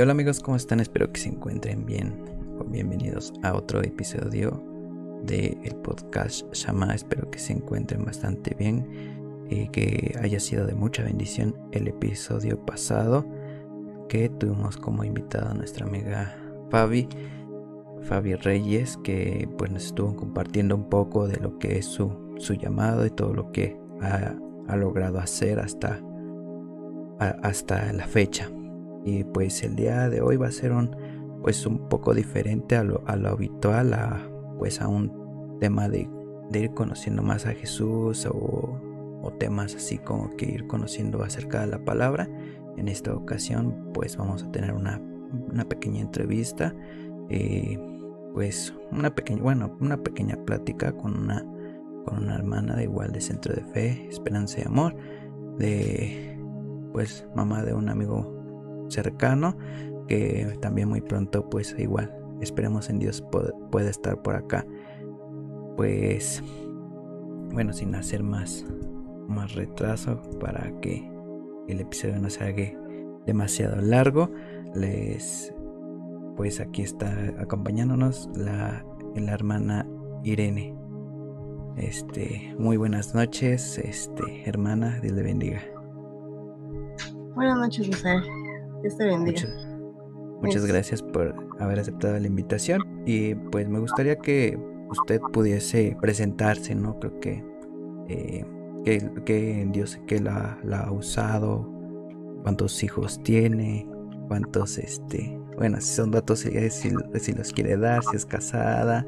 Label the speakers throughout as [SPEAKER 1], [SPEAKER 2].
[SPEAKER 1] Hola amigos, ¿cómo están? Espero que se encuentren bien. Bienvenidos a otro episodio del el podcast Shama. Espero que se encuentren bastante bien y que haya sido de mucha bendición el episodio pasado que tuvimos como invitada a nuestra amiga Fabi, Fabi Reyes, que pues nos estuvo compartiendo un poco de lo que es su, su llamado y todo lo que ha, ha logrado hacer hasta, hasta la fecha. Y pues el día de hoy va a ser un pues un poco diferente a lo, habitual, a pues a un tema de, ir conociendo más a Jesús o, temas así como que ir conociendo acerca de la palabra. En esta ocasión pues vamos a tener una, pequeña entrevista, eh, pues una pequeña, bueno, una pequeña plática con una, con una hermana de igual de Centro de Fe, Esperanza y Amor, de pues mamá de un amigo cercano que también muy pronto pues igual esperemos en Dios pueda estar por acá. Pues bueno sin hacer más más retraso para que el episodio no se haga demasiado largo les pues aquí está acompañándonos la, la hermana Irene. Este muy buenas noches este hermana Dios le bendiga.
[SPEAKER 2] Buenas noches José
[SPEAKER 1] Muchas, gracias por haber aceptado la invitación y pues me gustaría que usted pudiese presentarse, ¿no? Creo que, eh, que, Dios que la, ha usado, cuántos hijos tiene, cuántos, este, bueno, si son datos, eh, si, si los quiere dar, si es casada,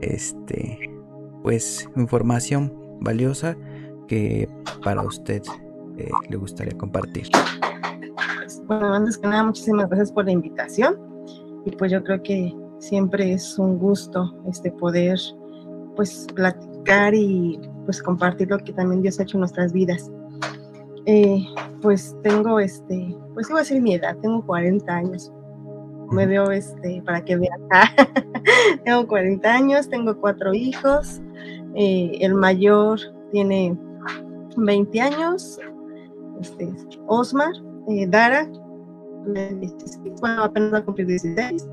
[SPEAKER 1] este, pues información valiosa que para usted eh, le gustaría compartir.
[SPEAKER 2] Bueno, antes que nada, muchísimas gracias por la invitación. Y pues yo creo que siempre es un gusto este poder pues platicar y pues compartir lo que también Dios ha hecho en nuestras vidas. Eh, pues tengo este, pues iba a decir mi edad, tengo 40 años. Me veo este, para que vean. tengo 40 años, tengo cuatro hijos. Eh, el mayor tiene 20 años, este, Osmar, eh, Dara, bueno, apenas va a cumplir 16,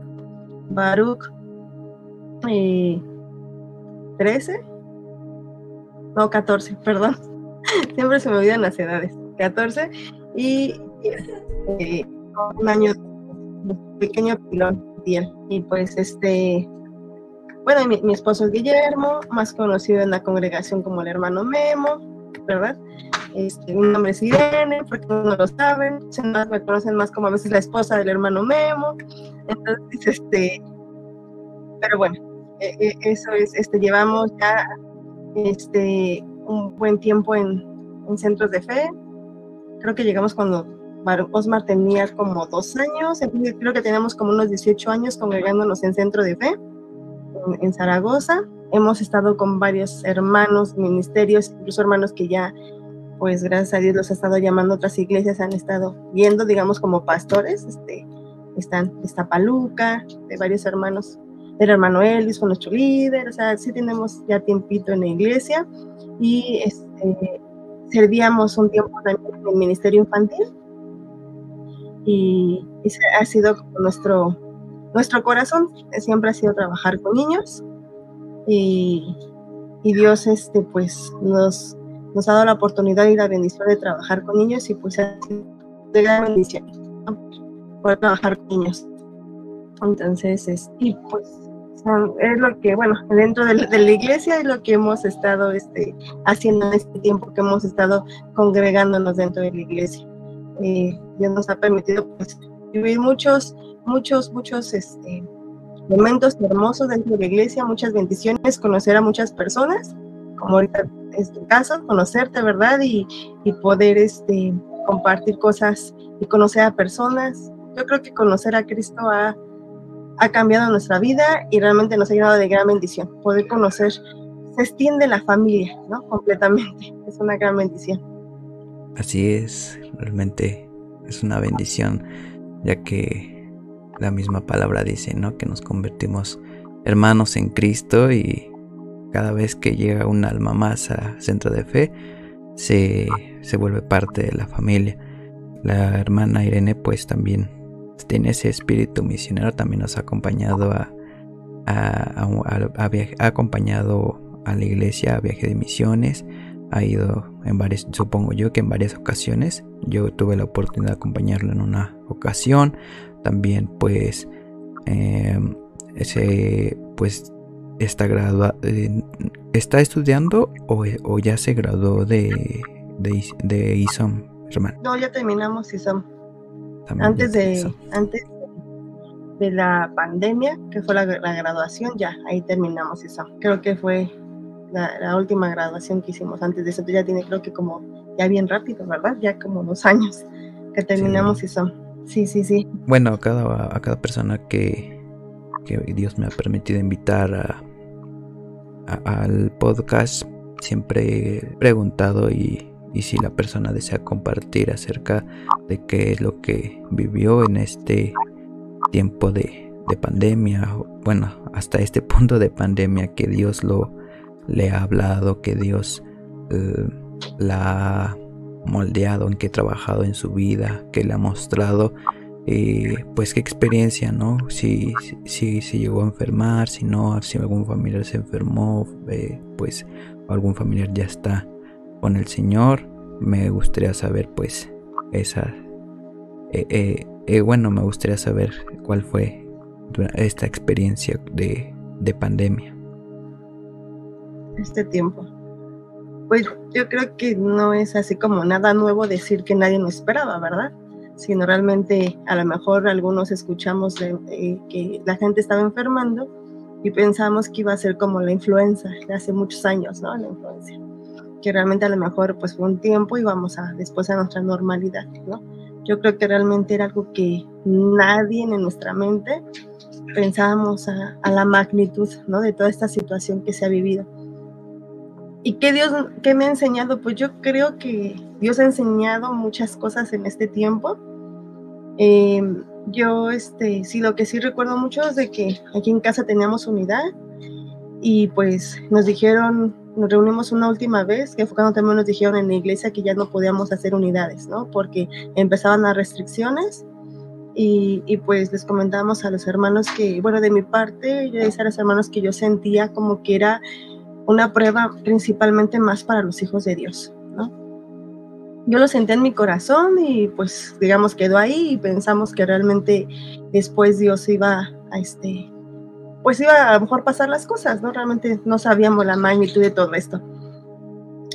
[SPEAKER 2] Baruch, 13, eh, no, 14, perdón, siempre se me olvidan las edades, 14, y eh, un año pequeño pilón, y pues este, bueno, mi, mi esposo es Guillermo, más conocido en la congregación como el hermano Memo, ¿verdad? Este, mi nombre es Irene, porque no lo saben, me conocen más como a veces la esposa del hermano Memo, entonces, este, pero bueno, e, e, eso es, este, llevamos ya este, un buen tiempo en, en centros de fe, creo que llegamos cuando Osmar tenía como dos años, creo que teníamos como unos 18 años congregándonos en centro de fe en, en Zaragoza. Hemos estado con varios hermanos, ministerios, incluso hermanos que ya pues gracias a Dios los ha estado llamando otras iglesias, han estado viendo, digamos, como pastores, este, están esta Paluca, de varios hermanos, el hermano Elvis con nuestro líder, o sea, sí tenemos ya tiempito en la iglesia. Y este, servíamos un tiempo también en el ministerio infantil. Y ha sido nuestro, nuestro corazón, siempre ha sido trabajar con niños. Y, y Dios este, pues nos nos ha dado la oportunidad y la bendición de trabajar con niños y pues ha sido de gran bendición poder trabajar con niños. Entonces, es, y pues es lo que, bueno, dentro de, la iglesia es lo que hemos estado este, haciendo en este tiempo que hemos estado congregándonos dentro de la iglesia. Eh, Dios nos ha permitido pues, vivir muchos, muchos, muchos este, momentos hermosos dentro de la iglesia, muchas bendiciones, conocer a muchas personas, como ahorita es caso, conocerte, ¿verdad? Y, poder este, compartir cosas y conocer a personas. Yo creo que conocer a Cristo ha, cambiado nuestra vida y realmente nos ha llenado de gran bendición. Poder conocer, se extiende la familia, ¿no? Completamente. Es una gran bendición.
[SPEAKER 1] Así es, realmente es una bendición, ya que la misma palabra dice, ¿no? Que nos convertimos hermanos en Cristo y cada vez que llega un alma más a centro de fe, se, vuelve parte de la familia. La hermana Irene pues también tiene ese espíritu misionero, también nos ha acompañado a, ha acompañado a la iglesia a viaje de misiones, ha ido en varias, supongo yo que en varias ocasiones. Yo tuve la oportunidad de acompañarlo en una ocasión. También pues em, ese pues está graduado, eh, está estudiando o, ya se graduó de, de, ISOM, hermano.
[SPEAKER 2] No, ya terminamos ISOM. Antes de, antes de la pandemia, que fue la, la, graduación, ya ahí terminamos ISOM. Creo que fue la, última graduación que hicimos antes de eso, ya tiene creo que como, ya bien rápido, ¿verdad? Ya como dos años que terminamos eso. Sí, sí, sí.
[SPEAKER 1] Bueno, a cada, a cada persona que, que Dios me ha permitido invitar al podcast, siempre he preguntado y, y si la persona desea compartir acerca de qué es lo que vivió en este tiempo de, de pandemia, bueno, hasta este punto de pandemia que Dios lo, le ha hablado, que Dios eh, la ha moldeado, en que ha trabajado en su vida, que le ha mostrado eh, pues qué experiencia, ¿no? Si, si, si, llegó a enfermar, si no, si algún familiar se enfermó, eh, pues algún familiar ya está con el Señor. Me gustaría saber pues esa... bueno, me gustaría saber cuál fue esta experiencia de, de pandemia
[SPEAKER 2] este tiempo. Pues yo creo que no es así como nada nuevo decir que nadie nos esperaba, ¿verdad? Sino realmente a lo mejor algunos escuchamos que la gente estaba enfermando y pensamos que iba a ser como la influenza de hace muchos años, ¿no? La influencia. Que realmente a lo mejor pues fue un tiempo y vamos a después a nuestra normalidad, ¿no? Yo creo que realmente era algo que nadie en nuestra mente pensábamos a, a la magnitud, ¿no? De toda esta situación que se ha vivido ¿Y qué Dios, qué me ha enseñado? Pues yo creo que Dios ha enseñado muchas cosas en este tiempo. Em, yo, este, sí, lo que sí recuerdo mucho es de que aquí en casa teníamos unidad y pues nos dijeron, nos reunimos una última vez, que cuando también nos dijeron en la iglesia que ya no podíamos hacer unidades, ¿no? Porque empezaban las restricciones y, y, pues les comentamos a los hermanos que, bueno, de mi parte, yo decía a los hermanos que yo sentía como que era una prueba principalmente más para los hijos de Dios, ¿no? Yo lo senté en mi corazón y pues digamos quedó ahí y pensamos que realmente después Dios iba a este, pues iba a lo mejor pasar las cosas, ¿no? Realmente no sabíamos la magnitud de todo esto.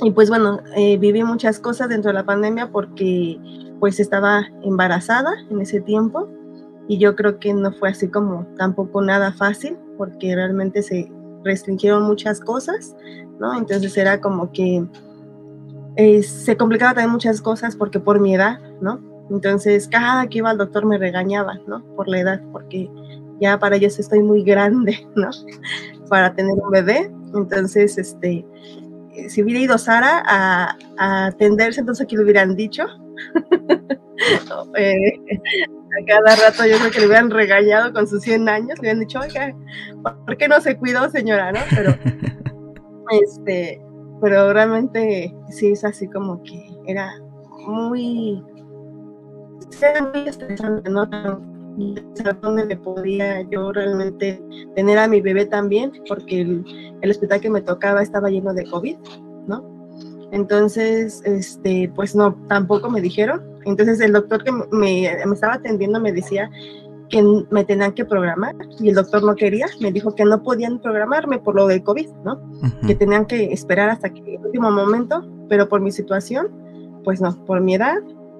[SPEAKER 2] Y pues bueno, eh, viví muchas cosas dentro de la pandemia porque pues estaba embarazada en ese tiempo y yo creo que no fue así como tampoco nada fácil porque realmente se, restringieron muchas cosas, ¿no? Entonces era como que eh, se complicaba también muchas cosas porque por mi edad, ¿no? Entonces cada que iba al doctor me regañaba, ¿no? Por la edad, porque ya para ellos estoy muy grande, ¿no? Para tener un bebé. Entonces, este, si hubiera ido Sara a, a atenderse, entonces aquí lo hubieran dicho. eh, a cada rato yo creo que le hubieran regañado con sus 100 años, le hubieran dicho, oiga, ¿por qué no se cuidó, señora? ¿no? Pero, este, pero realmente sí es así como que era muy, era muy estresante, ¿no? dónde me podía yo realmente tener a mi bebé también, porque el, el hospital que me tocaba estaba lleno de COVID, ¿no? Entonces, este, pues no, tampoco me dijeron. Entonces el doctor que me, estaba atendiendo me decía que me tenían que programar y el doctor no quería, me dijo que no podían programarme por lo del COVID, ¿no? Que tenían que esperar hasta que el último momento, pero por mi situación, pues no, por mi edad,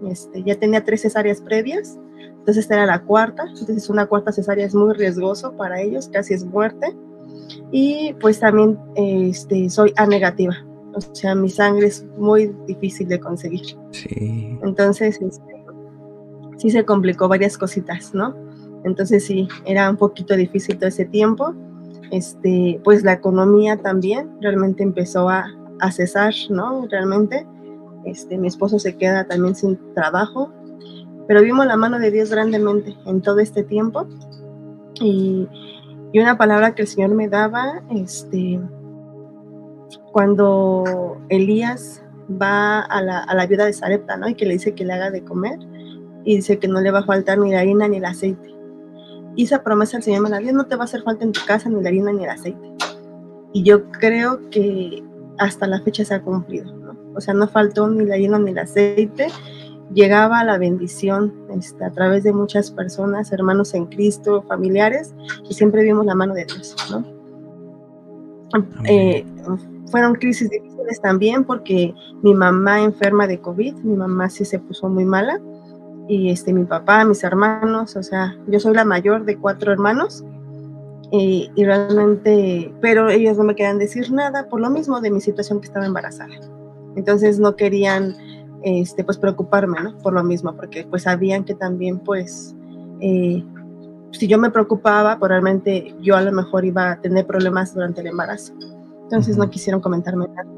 [SPEAKER 2] este, ya tenía tres cesáreas previas, entonces esta era la cuarta, entonces una cuarta cesárea es muy riesgoso para ellos, casi es muerte, y pues también este, soy A negativa, o sea, mi sangre es muy difícil de conseguir. Sí. Entonces, este, sí se complicó varias cositas, ¿no? Entonces sí, era un poquito difícil todo ese tiempo. Este, pues la economía también realmente empezó a, a cesar, ¿no? Realmente, este, mi esposo se queda también sin trabajo, pero vimos la mano de Dios grandemente en todo este tiempo y, y una palabra que el Señor me daba, este, cuando Elías va a la, a la viuda de Sarepta, ¿no? Y que le dice que le haga de comer, y dice que no le va a faltar ni la harina ni el aceite. Y esa promesa el Señor me la dio, no te va a hacer falta en tu casa ni la harina ni el aceite. Y yo creo que hasta la fecha se ha cumplido, ¿no? O sea, no faltó ni la harina ni el aceite, llegaba la bendición este, a través de muchas personas, hermanos en Cristo, familiares, y siempre vimos la mano de Dios, ¿no? Eh, fueron crisis difíciles también porque mi mamá enferma de COVID, mi mamá sí se puso muy mala, y este, mi papá, mis hermanos, o sea, yo soy la mayor de cuatro hermanos, y, realmente, pero ellos no me querían decir nada por lo mismo de mi situación que estaba embarazada. Entonces no querían este, pues preocuparme, ¿no? Por lo mismo, porque pues sabían que también pues eh, si yo me preocupaba, realmente yo a lo mejor iba a tener problemas durante el embarazo. Entonces no quisieron comentarme nada.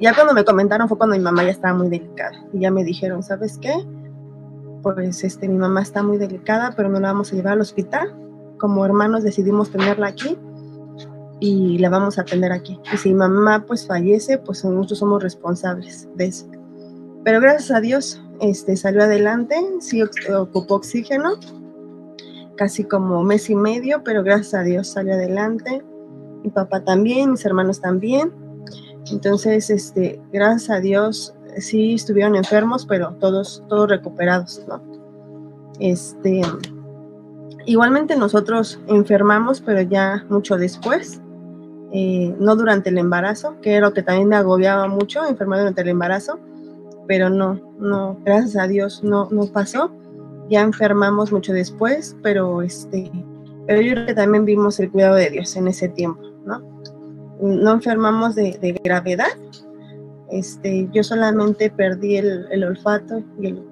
[SPEAKER 2] Ya cuando me comentaron fue cuando mi mamá ya estaba muy delicada y ya me dijeron, ¿sabes qué? Pues este, mi mamá está muy delicada, pero no la vamos a llevar al hospital. Como hermanos decidimos tenerla aquí y la vamos a tener aquí. Y si mi mamá pues fallece, pues nosotros somos responsables de eso. Pero gracias a Dios este, salió adelante, sí ocupó oxígeno, casi como mes y medio, pero gracias a Dios salió adelante. Mi papá también, mis hermanos también. Entonces, este, gracias a Dios, sí estuvieron enfermos, pero todos, todos recuperados, ¿no? Este, igualmente nosotros enfermamos, pero ya mucho después, eh, no durante el embarazo, que era lo que también me agobiaba mucho, enfermar durante el embarazo pero no, no, gracias a Dios no, no pasó. Ya enfermamos mucho después, pero este, pero yo creo que también vimos el cuidado de Dios en ese tiempo, ¿no? No enfermamos de, gravedad. Este, yo solamente perdí el, el olfato y el,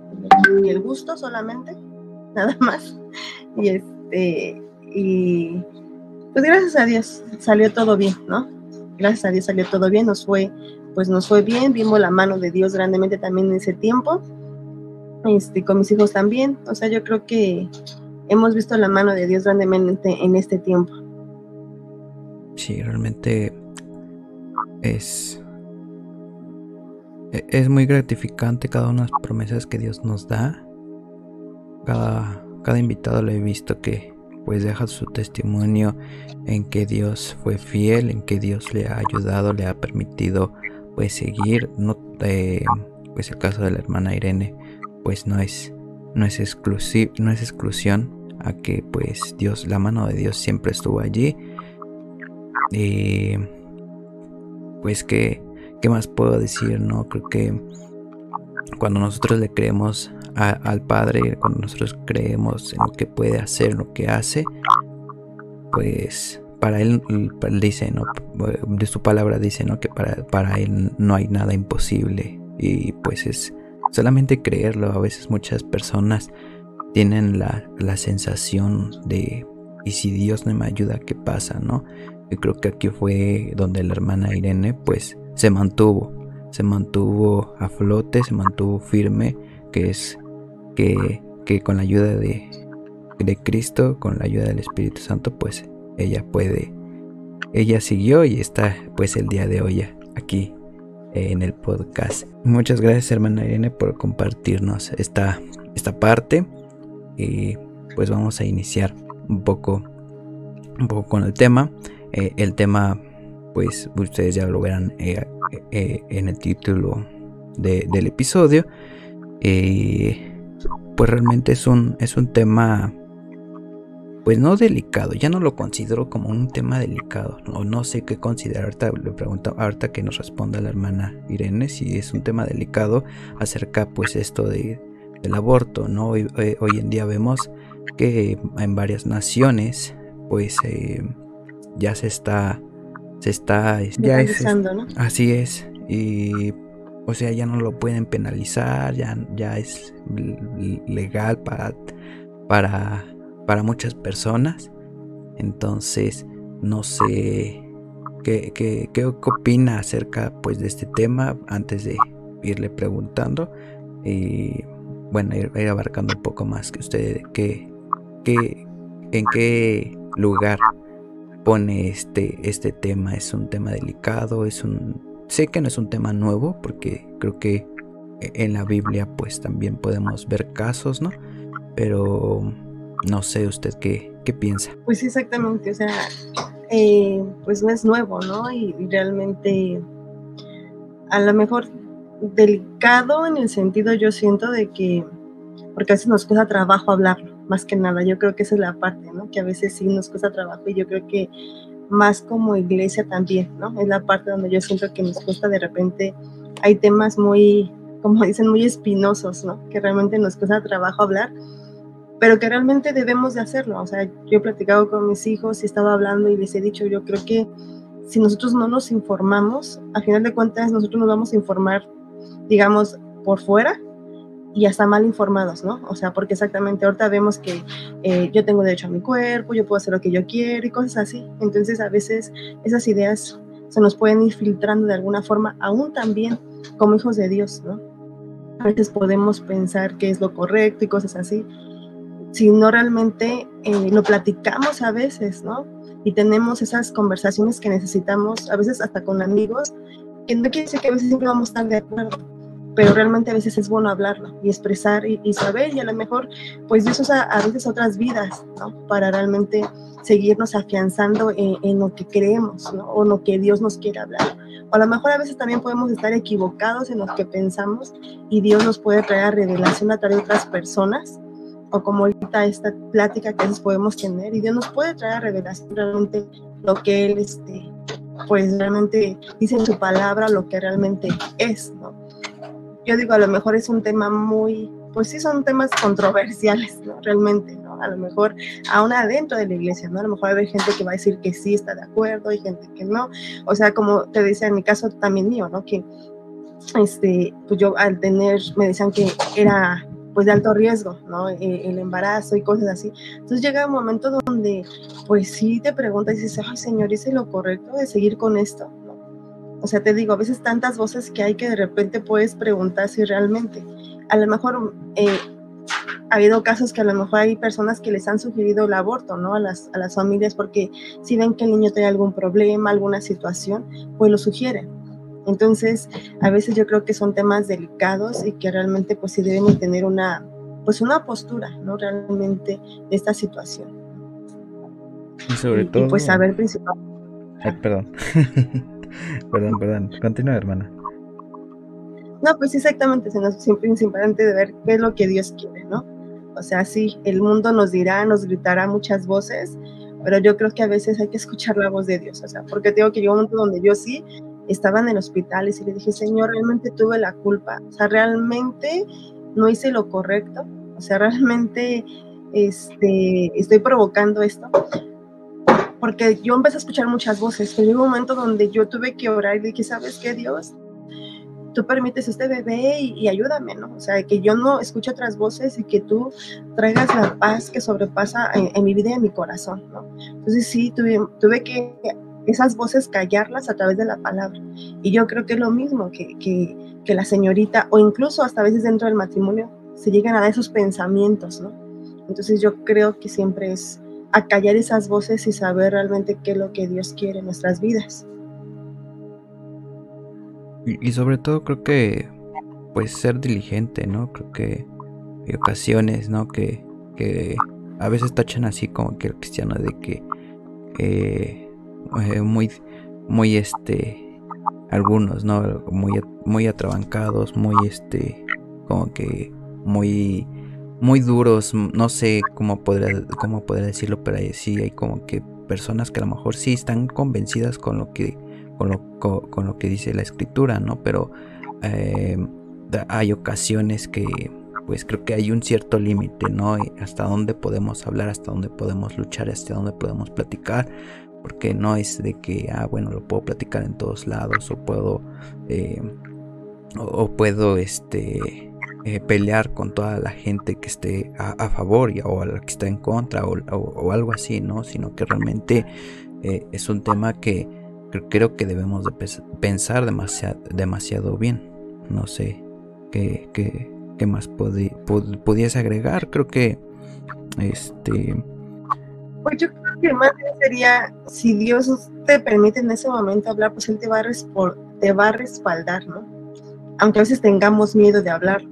[SPEAKER 2] y el, gusto solamente, nada más. Y este, y pues gracias a Dios salió todo bien, ¿no? Gracias a Dios salió todo bien, nos fue pues nos fue bien, vimos la mano de Dios grandemente también en ese tiempo, este, con mis hijos también, o sea, yo creo que hemos visto la mano de Dios grandemente en este tiempo.
[SPEAKER 1] Sí, realmente es, e, es muy gratificante cada una de las promesas que Dios nos da. Cada, cada invitado lo he visto que pues deja su testimonio en que Dios fue fiel, en que Dios le ha ayudado, le ha permitido pues seguir no eh, pues el caso de la hermana Irene pues no es no es exclusivo no es exclusión a que pues Dios la mano de Dios siempre estuvo allí y pues que qué más puedo decir no creo que cuando nosotros le creemos al Padre cuando nosotros creemos en lo que puede hacer lo que hace pues para él, dice, ¿no? De su palabra dice, ¿no? Que para, para él no hay nada imposible. Y pues es solamente creerlo. A veces muchas personas tienen la, la sensación de, ¿y si Dios no me ayuda, qué pasa, no? Yo creo que aquí fue donde la hermana Irene, pues, se mantuvo. Se mantuvo a flote, se mantuvo firme, que es que, que con la ayuda de, de Cristo, con la ayuda del Espíritu Santo, pues ella puede, ella siguió y está pues el día de hoy aquí en el podcast. Muchas gracias hermana Irene por compartirnos esta, esta parte y pues vamos a iniciar un poco, un poco con el tema. Eh, el tema pues ustedes ya lo verán eh, eh, en el título del episodio. pues realmente es un, es un tema pues no delicado, ya no lo considero como un tema delicado, no, no sé qué considerar, ahorita le pregunto, ahorita que nos responda la hermana Irene si es un tema delicado acerca pues esto de, del aborto, ¿no? Hoy, eh, hoy, en día vemos que en varias naciones pues eh, ya se está, se está, ya es, ¿no? así es, y o sea ya no lo pueden penalizar, ya, ya es legal para, para para muchas personas. Entonces, no sé qué, qué, qué, opina acerca pues, de este tema antes de irle preguntando. Y bueno, ir, abarcando un poco más que usted, que, en qué lugar pone este, este tema. Es un tema delicado, es un... Sé que no es un tema nuevo porque creo que en la Biblia pues también podemos ver casos, ¿no? Pero no sé usted qué, qué piensa.
[SPEAKER 2] Pues exactamente, o sea, eh, pues no es nuevo, ¿no? Y, realmente a lo mejor delicado en el sentido yo siento de que, porque a veces nos cuesta trabajo hablarlo, más que nada, yo creo que esa es la parte, ¿no? Que a veces sí nos cuesta trabajo y yo creo que más como iglesia también, ¿no? Es la parte donde yo siento que nos cuesta de repente, hay temas muy, como dicen, muy espinosos, ¿no? Que realmente nos cuesta trabajo hablar pero que realmente debemos de hacerlo. O sea, yo he platicado con mis hijos y he estado hablando y les he dicho, yo creo que si nosotros no nos informamos, a final de cuentas nosotros nos vamos a informar, digamos, por fuera y hasta mal informados, ¿no? O sea, porque exactamente ahorita vemos que eh, yo tengo derecho a mi cuerpo, yo puedo hacer lo que yo quiero y cosas así. Entonces a veces esas ideas se nos pueden ir filtrando de alguna forma, aún también como hijos de Dios, ¿no? A veces podemos pensar que es lo correcto y cosas así, si no realmente eh, lo platicamos a veces, ¿no? Y tenemos esas conversaciones que necesitamos, a veces hasta con amigos, que no quiere decir que a veces siempre vamos a de acuerdo, pero realmente a veces es bueno hablarlo y expresar y, saber y a lo mejor pues Dios usa a veces otras vidas, ¿no? Para realmente seguirnos afianzando en, en, lo que creemos, ¿no? O lo que Dios nos quiere hablar. O a lo mejor a veces también podemos estar equivocados en lo que pensamos y Dios nos puede traer revelación a través de otras personas o como ahorita esta plática que podemos tener y Dios nos puede traer a revelación realmente lo que Él, este, pues realmente dice en su palabra lo que realmente es, ¿no? Yo digo, a lo mejor es un tema muy, pues sí son temas controversiales, ¿no? Realmente, ¿no? A lo mejor aún adentro de la iglesia, ¿no? A lo mejor hay gente que va a decir que sí está de acuerdo y gente que no. O sea, como te decía en mi caso también mío, ¿no? Que este, pues yo al tener, me decían que era pues de alto riesgo, ¿no? E, el embarazo y cosas así. Entonces llega un momento donde pues sí te preguntas y dices, ay Señor, ¿hice lo correcto de seguir con esto? O sea, te digo, a veces tantas voces que hay que de repente puedes preguntar si realmente, a lo mejor eh, ha habido casos que a lo mejor hay personas que les han sugerido el aborto, ¿no? A las, a las familias porque si ven que el niño tiene algún problema, alguna situación, pues lo sugieren entonces, a veces yo creo que son temas delicados y que realmente pues sí deben tener una, pues una postura, ¿no? Realmente de esta situación.
[SPEAKER 1] Y sobre todo...
[SPEAKER 2] pues saber principalmente...
[SPEAKER 1] Ay, perdón. perdón, perdón. Continúa, hermana.
[SPEAKER 2] No, pues exactamente, se nos siempre importante de ver qué es lo que Dios quiere, ¿no? O sea, sí, el mundo nos dirá, nos gritará muchas voces, pero yo creo que a veces hay que escuchar la voz de Dios, o sea, porque tengo que llegar a un momento donde yo sí estaba en el hospital y le dije, Señor, realmente tuve la culpa, o sea, realmente no hice lo correcto, o sea, realmente este, estoy provocando esto. Porque yo empecé a escuchar muchas voces, pero llegó un momento donde yo tuve que orar y dije, ¿sabes qué, Dios? Tú permites este bebé y, ayúdame, ¿no? O sea, que yo no escuche otras voces y que tú traigas la paz que sobrepasa en, mi vida y en mi corazón, ¿no? Entonces sí, tuve, tuve que esas voces callarlas a través de la palabra. Y yo creo que es lo mismo que, que, la señorita, o incluso hasta a veces dentro del matrimonio, se llegan a dar esos pensamientos, ¿no? Entonces yo creo que siempre es acallar esas voces y saber realmente qué es lo que Dios quiere en nuestras vidas.
[SPEAKER 1] Y, sobre todo creo que, pues ser diligente, ¿no? Creo que hay ocasiones, ¿no? Que, que a veces tachan así como que el cristiano de que eh, eh, muy, muy este, algunos, ¿no? Muy, muy atrabancados, muy este, como que muy, muy duros, no sé cómo podría, cómo podría decirlo, pero sí hay como que personas que a lo mejor sí están convencidas con lo que, con lo, lo que dice la escritura, ¿no? Pero eh, hay ocasiones que pues creo que hay un cierto límite, ¿no? hasta dónde podemos hablar, hasta dónde podemos luchar, hasta dónde podemos platicar, porque no es de que, ah, bueno, lo puedo platicar en todos lados o puedo, eh, o, puedo, este, eh, pelear con toda la gente que esté a, favor y, o a la que está en contra o, algo así, ¿no? Sino que realmente eh, es un tema que creo que debemos de pensar demasiado, demasiado bien. No sé qué, qué, qué más pudiese agregar. Creo que, este...
[SPEAKER 2] Pues yo que más sería, si Dios te permite en ese momento hablar, pues Él te va a, te va a respaldar, ¿no? aunque a veces tengamos miedo de hablar,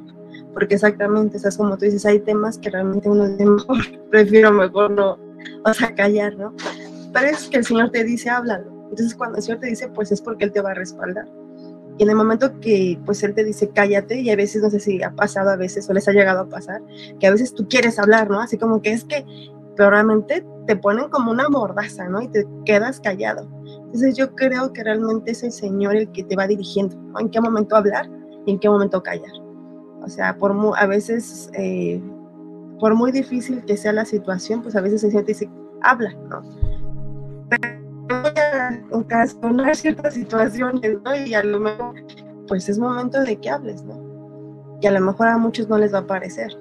[SPEAKER 2] porque exactamente, es como tú dices, hay temas que realmente uno dice, mejor, prefiero mejor no, o sea, callar, ¿no? Pero es que el Señor te dice, háblalo. Entonces cuando el Señor te dice, pues es porque Él te va a respaldar. Y en el momento que pues Él te dice, cállate, y a veces, no sé si ha pasado a veces o les ha llegado a pasar, que a veces tú quieres hablar, ¿no? Así como que es que, pero realmente te ponen como una mordaza, ¿no? Y te quedas callado. Entonces yo creo que realmente es el Señor el que te va dirigiendo, ¿no? En qué momento hablar y en qué momento callar. O sea, por a veces, eh, por muy difícil que sea la situación, pues a veces el Señor te dice, habla, ¿no? ocasionar ciertas situaciones, ¿no? Y a lo mejor, pues es momento de que hables, ¿no? Y a lo mejor a muchos no les va a parecer.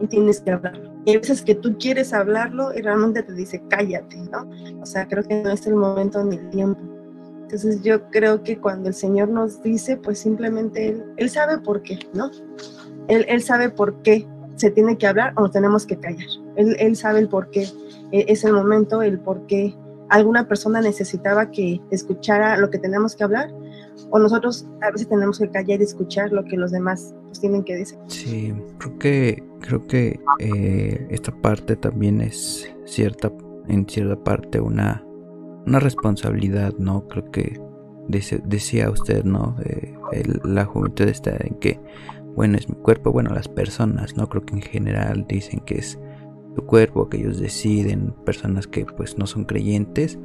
[SPEAKER 2] Y tienes que hablarlo. Y hay veces que tú quieres hablarlo y realmente te dice, cállate, ¿no? O sea, creo que no es el momento ni el tiempo. Entonces yo creo que cuando el Señor nos dice, pues simplemente Él, él sabe por qué, ¿no? Él, él, sabe por qué se tiene que hablar o tenemos que callar. Él, él sabe el por qué e, es el momento, el por qué alguna persona necesitaba que escuchara lo que tenemos que hablar o nosotros a veces tenemos que callar y escuchar lo que los demás pues, tienen que decir.
[SPEAKER 1] Sí, creo que creo que eh, esta parte también es cierta en cierta parte una una responsabilidad, ¿no? Creo que decía usted, ¿no? La juventud está en que bueno es mi cuerpo, bueno las personas, ¿no? Creo que en general dicen que es tu cuerpo, que ellos deciden, personas que pues no son creyentes,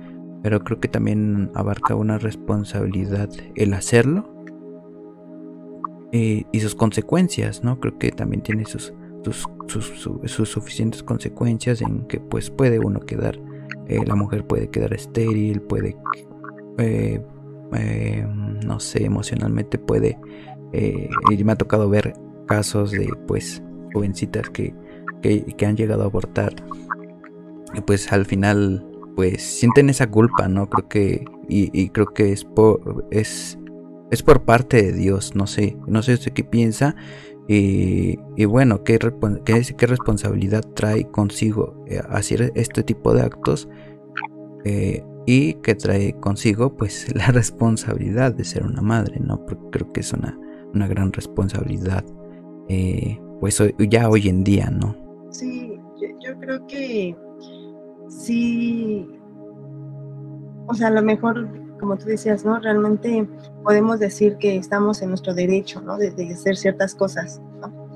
[SPEAKER 1] pero creo que también abarca una responsabilidad el hacerlo y, sus consecuencias, ¿no? Creo que también tiene sus, suficientes consecuencias en que pues puede uno quedar, eh, la mujer puede quedar estéril, puede, eh, eh, no sé, emocionalmente puede, y me ha tocado ver casos de pues jovencitas que que, han llegado a abortar, pues al final pues sienten esa culpa, ¿no? Creo que, y, creo que es por, es, es por parte de Dios, no sé, no sé usted qué piensa. Y, bueno, ¿qué, qué, qué responsabilidad trae consigo eh, hacer este tipo de actos eh, y que trae consigo pues la responsabilidad de ser una madre, ¿no? Porque creo que es una, una gran responsabilidad, eh, pues ya hoy en día, ¿no?
[SPEAKER 2] Sí, yo, creo que sí, o sea, a lo mejor, como tú decías, ¿no? Realmente podemos decir que estamos en nuestro derecho, ¿no? De, hacer ciertas cosas, ¿no?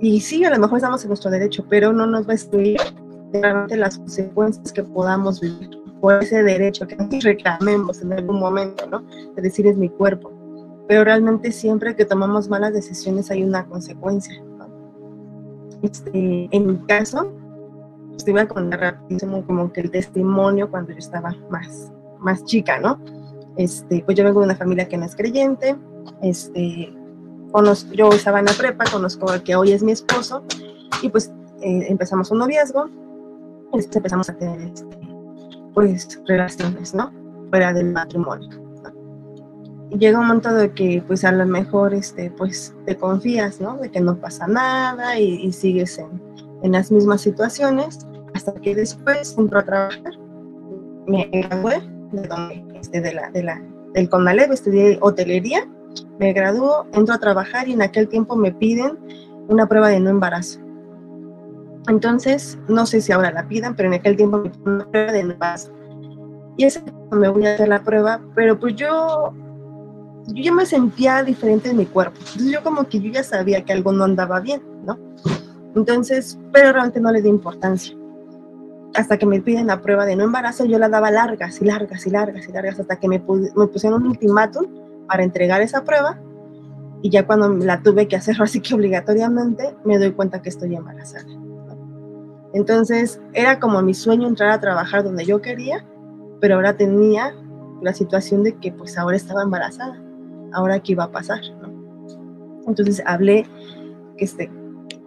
[SPEAKER 2] Y sí, a lo mejor estamos en nuestro derecho, pero no nos va a excluir realmente las consecuencias que podamos vivir por ese derecho que reclamemos en algún momento, ¿no? De decir es mi cuerpo. Pero realmente siempre que tomamos malas decisiones hay una consecuencia. Este, en mi caso, pues, te iba a contar rapidísimo como que el testimonio cuando yo estaba más, más chica, ¿no? Este, pues yo vengo de una familia que no es creyente, este, conozco, yo estaba en la prepa, conozco al que hoy es mi esposo, y pues eh, empezamos un noviazgo, este, empezamos a tener este, pues relaciones, ¿no? Fuera del matrimonio llega un momento de que pues a lo mejor este pues te confías, ¿no? De que no pasa nada y, sigues en, en, las mismas situaciones hasta que después entro a trabajar, me gradué de, este, de la, de la, del CONALEP, estudié hotelería, me graduó, entro a trabajar y en aquel tiempo me piden una prueba de no embarazo. Entonces, no sé si ahora la pidan, pero en aquel tiempo me piden una prueba de no embarazo. Y ese me voy a hacer la prueba, pero pues yo yo ya me sentía diferente en mi cuerpo. Entonces yo como que yo ya sabía que algo no andaba bien. Entonces, pero realmente no le di importancia. Hasta que me piden la prueba de no embarazo, yo la daba largas y largas y largas y largas hasta que me, me pusieron un ultimátum para entregar esa prueba. Y ya cuando la tuve que hacer así que obligatoriamente, me doy cuenta que estoy embarazada. Entonces, era como mi sueño entrar a trabajar donde yo quería, pero ahora tenía la situación de que pues ahora estaba embarazada ahora qué iba a pasar, ¿no? Entonces hablé, que este,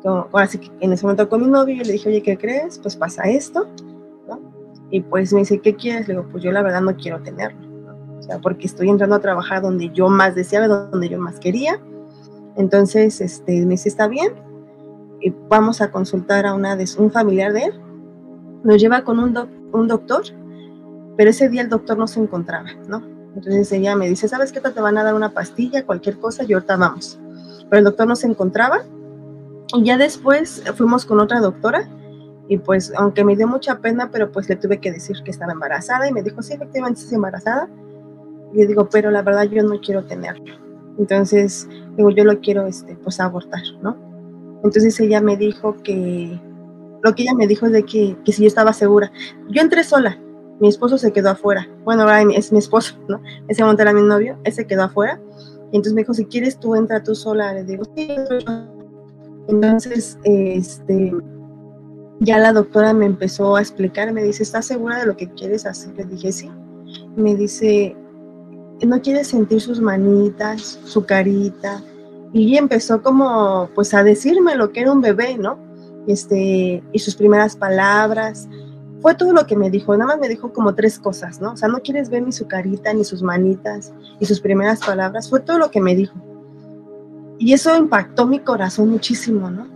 [SPEAKER 2] ahora sí que en ese momento con mi novio, y le dije, oye, ¿qué crees? Pues pasa esto, ¿no? Y pues me dice, ¿qué quieres? Le digo, pues yo la verdad no quiero tenerlo, ¿no? O sea, porque estoy entrando a trabajar donde yo más deseaba, donde yo más quería. Entonces, este, me dice, está bien, y vamos a consultar a una de, un familiar de él. Nos lleva con un, un doctor, pero ese día el doctor no se encontraba, ¿no? Entonces ella me dice, ¿sabes qué? Te van a dar una pastilla, cualquier cosa, y ahorita vamos. Pero el doctor no se encontraba. Y ya después fuimos con otra doctora y pues aunque me dio mucha pena, pero pues le tuve que decir que estaba embarazada y me dijo, sí, efectivamente estoy embarazada. Y le digo, pero la verdad yo no quiero tenerlo. Entonces, digo, yo lo quiero este, pues abortar, ¿no? Entonces ella me dijo que, lo que ella me dijo es de que, que si yo estaba segura. Yo entré sola, mi esposo se quedó afuera. Bueno, ahora es mi esposo, ¿no? Ese momento era mi novio, ese quedó afuera. Y entonces me dijo, si quieres tú entra tú sola. Le digo, sí, entonces, este, ya la doctora me empezó a explicar, me dice, ¿estás segura de lo que quieres hacer? Le dije, sí. Me dice, ¿no quieres sentir sus manitas, su carita? Y empezó como, pues, a decirme lo que era un bebé, ¿no? Este, y sus primeras palabras. Fue todo lo que me dijo, nada más me dijo como tres cosas, ¿no? O sea, no quieres ver ni su carita, ni sus manitas, y sus primeras palabras. Fue todo lo que me dijo. Y eso impactó mi corazón muchísimo, ¿no?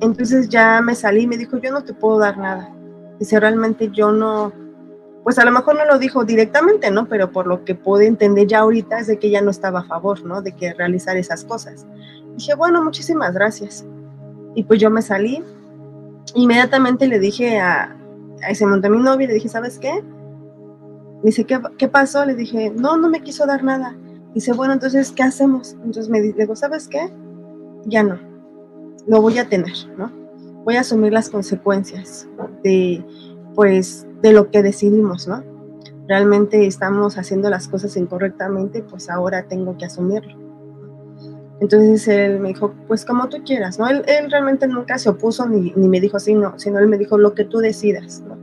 [SPEAKER 2] Entonces ya me salí y me dijo, yo no te puedo dar nada. Dice, realmente yo no, pues a lo mejor no lo dijo directamente, ¿no? Pero por lo que pude entender ya ahorita es de que ella no estaba a favor, ¿no? De que realizar esas cosas. dije, bueno, muchísimas gracias. Y pues yo me salí. Inmediatamente le dije a, a ese monte a mi novio, le dije, ¿sabes qué? dice, ¿qué, ¿qué pasó? Le dije, no, no me quiso dar nada. Dice, bueno, entonces, ¿qué hacemos? Entonces me digo, ¿sabes qué? Ya no lo voy a tener, ¿no? Voy a asumir las consecuencias de, pues, de lo que decidimos, ¿no? Realmente estamos haciendo las cosas incorrectamente, pues ahora tengo que asumirlo. Entonces él me dijo, pues como tú quieras, ¿no? Él, realmente nunca se opuso ni, ni, me dijo sí, no, sino él me dijo lo que tú decidas, ¿no?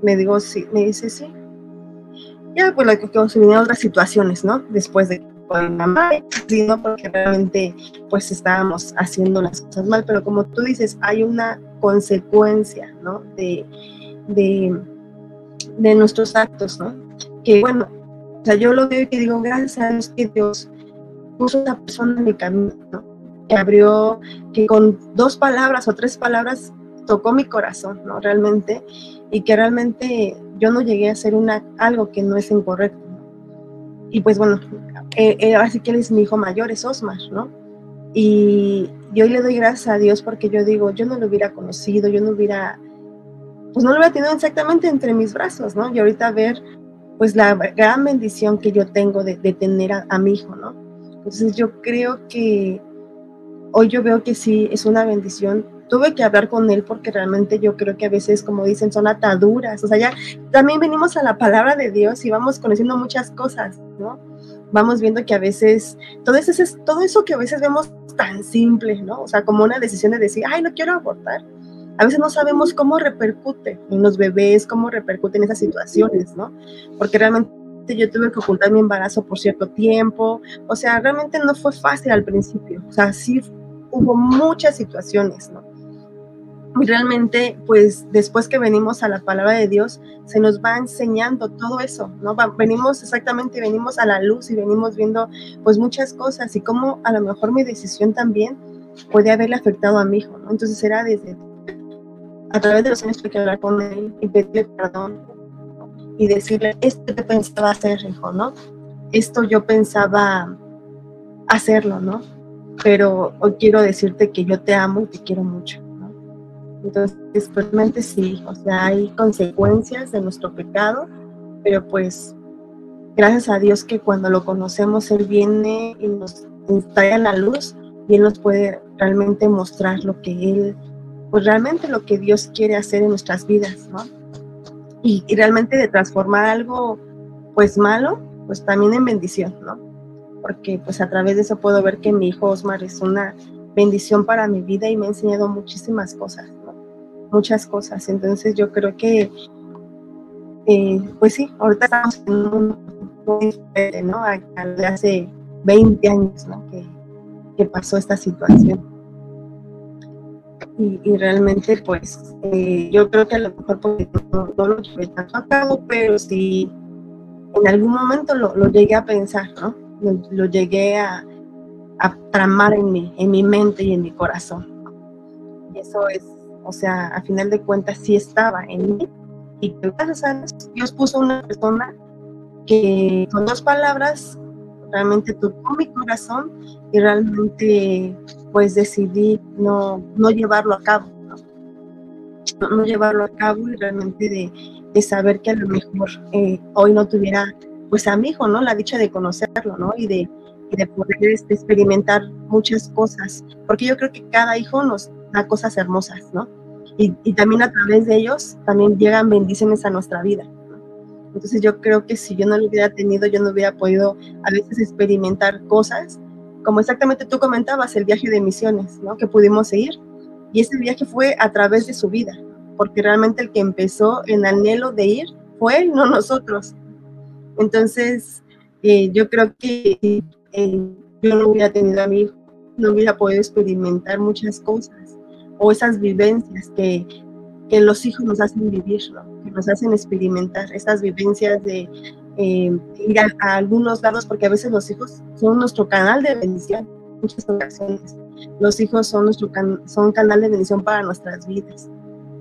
[SPEAKER 2] Me digo, sí, me dice sí. Ya, pues lo que se vinieron otras situaciones, ¿no? Después de con mamá, sino porque realmente pues estábamos haciendo las cosas mal, pero como tú dices, hay una consecuencia, ¿no? De, de, de nuestros actos, ¿no? Que bueno, o sea, yo lo veo y digo, gracias a Dios que Dios puso a esa persona en mi camino, ¿no? Que abrió, que con dos palabras o tres palabras tocó mi corazón, ¿no? Realmente, y que realmente yo no llegué a hacer una, algo que no es incorrecto. Y pues bueno, eh, eh, ahora sí que él es mi hijo mayor, es Osmar, ¿no? Y yo le doy gracias a Dios porque yo digo, yo no lo hubiera conocido, yo no hubiera, pues no lo hubiera tenido exactamente entre mis brazos, ¿no? Y ahorita ver, pues la gran bendición que yo tengo de, tener a, mi hijo, ¿no? Entonces yo creo que hoy yo veo que sí, es una bendición. Tuve que hablar con él porque realmente yo creo que a veces, como dicen, son ataduras. O sea, ya también venimos a la palabra de Dios y vamos conociendo muchas cosas, ¿no? vamos viendo que a veces todo eso, todo eso que a veces vemos tan simple, ¿no? O sea, como una decisión de decir, ay, no quiero abortar. A veces no sabemos cómo repercute en los bebés, cómo repercute en esas situaciones, ¿no? Porque realmente yo tuve que ocultar mi embarazo por cierto tiempo. O sea, realmente no fue fácil al principio. O sea, sí hubo muchas situaciones, ¿no? Y realmente, pues después que venimos a la palabra de Dios, se nos va enseñando todo eso, ¿no? venimos exactamente, venimos a la luz y venimos viendo pues muchas cosas y cómo a lo mejor mi decisión también puede haberle afectado a mi hijo, ¿no? Entonces era desde, a través de los años que hablar con él y pedirle perdón y decirle, esto que pensaba hacer, hijo, ¿no? Esto yo pensaba hacerlo, ¿no? Pero hoy quiero decirte que yo te amo y te quiero mucho entonces, realmente sí, o sea, hay consecuencias de nuestro pecado, pero pues gracias a Dios que cuando lo conocemos, Él viene y nos trae a la luz y Él nos puede realmente mostrar lo que Él, pues realmente lo que Dios quiere hacer en nuestras vidas, ¿no? Y, y realmente de transformar algo, pues malo, pues también en bendición, ¿no? Porque pues a través de eso puedo ver que mi hijo Osmar es una bendición para mi vida y me ha enseñado muchísimas cosas muchas cosas. Entonces yo creo que, eh, pues sí, ahorita estamos en un muy diferente, ¿no? hace 20 años, ¿no? Que, pasó esta situación. Y, realmente, pues, eh, yo creo que a lo mejor porque no, lo llevé tanto a cabo, pero sí, en algún momento lo, llegué a pensar, ¿no? Lo, llegué a, a, tramar en mi, en mi mente y en mi corazón. Y eso es o sea, a final de cuentas sí estaba en mí y gracias a Dios, puso una persona que con dos palabras realmente tocó mi corazón y realmente pues decidí no, no llevarlo a cabo, ¿no? llevarlo a cabo y realmente de, saber que a lo mejor eh, hoy no tuviera pues a mi hijo, ¿no? La dicha de conocerlo, ¿no? Y de, de poder este, experimentar muchas cosas, porque yo creo que cada hijo nos da cosas hermosas, ¿no? Y, también a través de ellos también llegan bendiciones a nuestra vida. Entonces yo creo que si yo no lo hubiera tenido, yo no hubiera podido a veces experimentar cosas, como exactamente tú comentabas, el viaje de misiones, ¿no? Que pudimos seguir. Y ese viaje fue a través de su vida, porque realmente el que empezó en anhelo de ir fue él, no nosotros. Entonces, eh, yo creo que eh, yo no hubiera tenido a mi hijo, no hubiera podido experimentar muchas cosas o esas vivencias que, que los hijos nos hacen vivir, ¿no? que nos hacen experimentar esas vivencias de eh, ir a, a, algunos lados, porque a veces los hijos son nuestro canal de bendición, muchas ocasiones. Los hijos son nuestro can, son canal de bendición para nuestras vidas.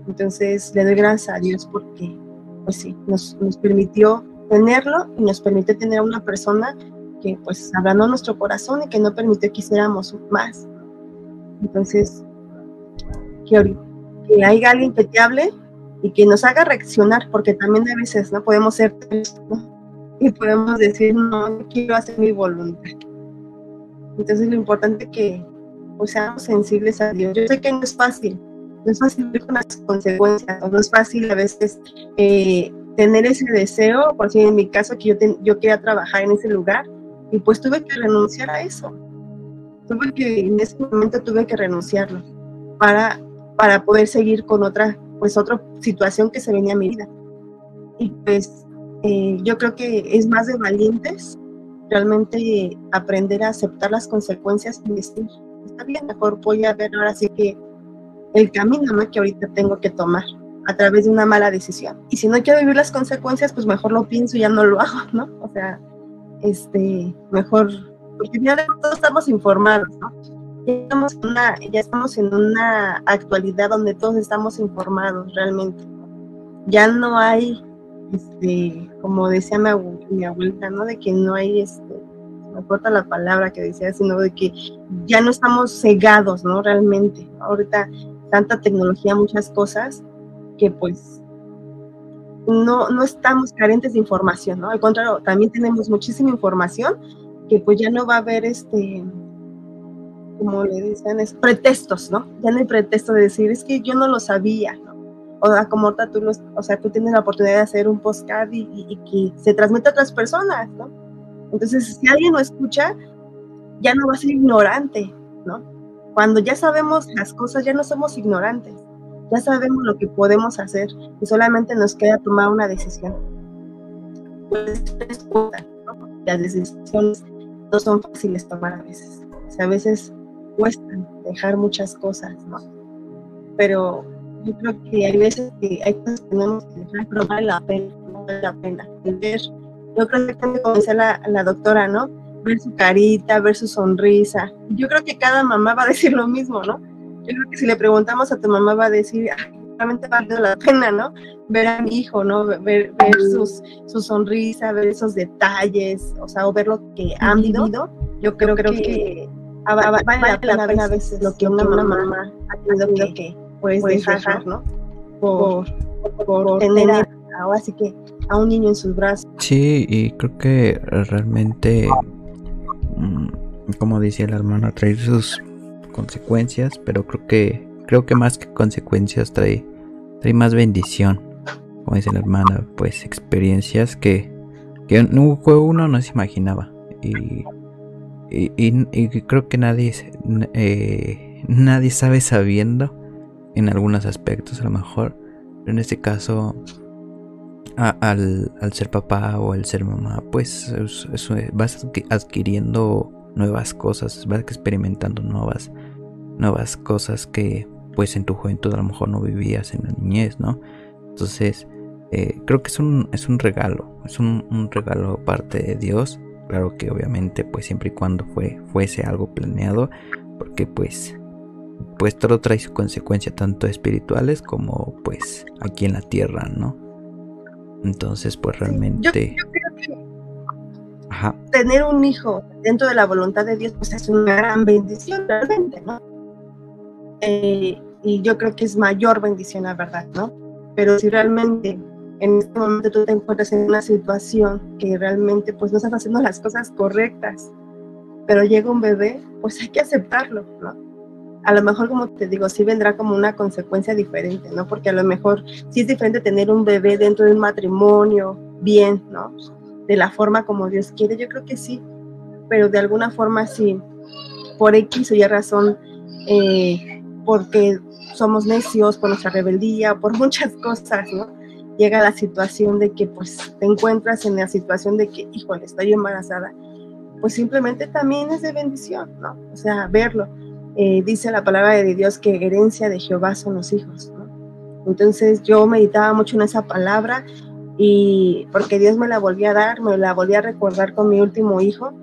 [SPEAKER 2] Entonces, le doy gracias a Dios porque, pues sí, nos, nos permitió tenerlo y nos permitió tener a una persona que, pues, hablando nuestro corazón y que no permitió que hiciéramos más. Entonces, que, que haya alguien que y que nos haga reaccionar, porque también a veces no podemos ser ¿no? y podemos decir, no, quiero hacer mi voluntad. Entonces lo importante es que pues, seamos sensibles a Dios. Yo sé que no es fácil, no es fácil ver con las consecuencias, no es fácil a veces eh, tener ese deseo, por si en mi caso que yo, yo quería trabajar en ese lugar, y pues tuve que renunciar a eso. Tuve que, en ese momento tuve que renunciarlo para, para poder seguir con otra pues otra situación que se venía a mi vida. Y pues eh, yo creo que es más de valientes realmente aprender a aceptar las consecuencias y decir, está bien, mejor voy a ver ahora sí que el camino ¿no? que ahorita tengo que tomar a través de una mala decisión. Y si no quiero vivir las consecuencias, pues mejor lo pienso y ya no lo hago, ¿no? O sea, este, mejor, porque ya todos estamos informados, ¿no? Ya estamos, en una, ya estamos en una actualidad donde todos estamos informados realmente. Ya no hay, este, como decía mi, mi abuelita, ¿no? De que no hay, este, me corta la palabra que decía, sino de que ya no estamos cegados, ¿no? Realmente. Ahorita tanta tecnología, muchas cosas, que pues no, no estamos carentes de información, ¿no? Al contrario, también tenemos muchísima información que pues ya no va a haber este como le dicen, es pretextos, ¿no? Ya no hay pretexto de decir, es que yo no lo sabía, ¿no? O sea, como ahorita tú, los, o sea, tú tienes la oportunidad de hacer un postcard y, y, y, que se transmite a otras personas, ¿no? Entonces, si alguien lo escucha, ya no va a ser ignorante, ¿no? Cuando ya sabemos las cosas, ya no somos ignorantes, ya sabemos lo que podemos hacer y solamente nos queda tomar una decisión. Pues, las decisiones no son fáciles tomar a veces. O sea, a veces cuesta dejar muchas cosas, ¿no? Pero yo creo que hay veces que hay cosas que tenemos que dejar, pero vale la pena, vale la pena. Ver, yo creo que como decía la, la doctora, ¿no? Ver su carita, ver su sonrisa. Yo creo que cada mamá va a decir lo mismo, ¿no? Yo creo que si le preguntamos a tu mamá va a decir, realmente vale la pena, ¿no? Ver a mi hijo, ¿no? Ver, ver sus, su sonrisa, ver esos detalles, o sea, o ver lo que han vivido. Yo creo, creo que, que vale, vale la pena, pena a veces lo que una, una mamá ha tenido que, que pues, dejar, dejar, ¿no? Por, por, por tener a, ahora sí que a un niño en sus brazos.
[SPEAKER 1] Sí, y creo que realmente, mm, como decía la hermana, trae sus consecuencias, pero creo que creo que más que consecuencias trae trae más bendición. Como dice la hermana, pues experiencias que que uno no se imaginaba y y, creo que nadie, eh, nadie sabe sabiendo en algunos aspectos a lo mejor. En este caso, al, al, ser papá o al ser mamá, pues eso, eso, vas adquiriendo nuevas cosas, vas experimentando nuevas, nuevas cosas que pues en tu juventud a lo mejor no vivías en la niñez, ¿no? Entonces, eh, creo que es un, es un regalo, es un regalo parte de Dios Claro que obviamente pues siempre y cuando fue, fuese algo planeado, porque pues pues todo trae su consecuencia tanto espirituales como pues aquí en la tierra, ¿no? Entonces pues realmente...
[SPEAKER 2] Yo, yo creo que tener un hijo dentro de la voluntad de Dios, pues es una gran bendición realmente, ¿no? Eh, y yo creo que es mayor bendición, la verdad, ¿no? Pero si realmente en este momento tú te encuentras en una situación que realmente pues no estás haciendo las cosas correctas, pero llega un bebé, pues hay que aceptarlo, ¿no? A lo mejor, como te digo, sí vendrá como una consecuencia diferente, ¿no? Porque a lo mejor sí es diferente tener un bebé dentro de un matrimonio, bien, ¿no? De la forma como Dios quiere, yo creo que sí, pero de alguna forma sí, por X o Y razón, eh, porque somos necios, por nuestra rebeldía, por muchas cosas, ¿no? Llega la situación de que pues te encuentras en la situación de que, híjole, estoy embarazada, pues simplemente también es de bendición, ¿no? O sea, verlo. Eh, dice la palabra de Dios que herencia de Jehová son los hijos, ¿no? Entonces yo meditaba mucho en esa palabra y porque Dios me la volvió a dar, me la volví a recordar con mi último hijo,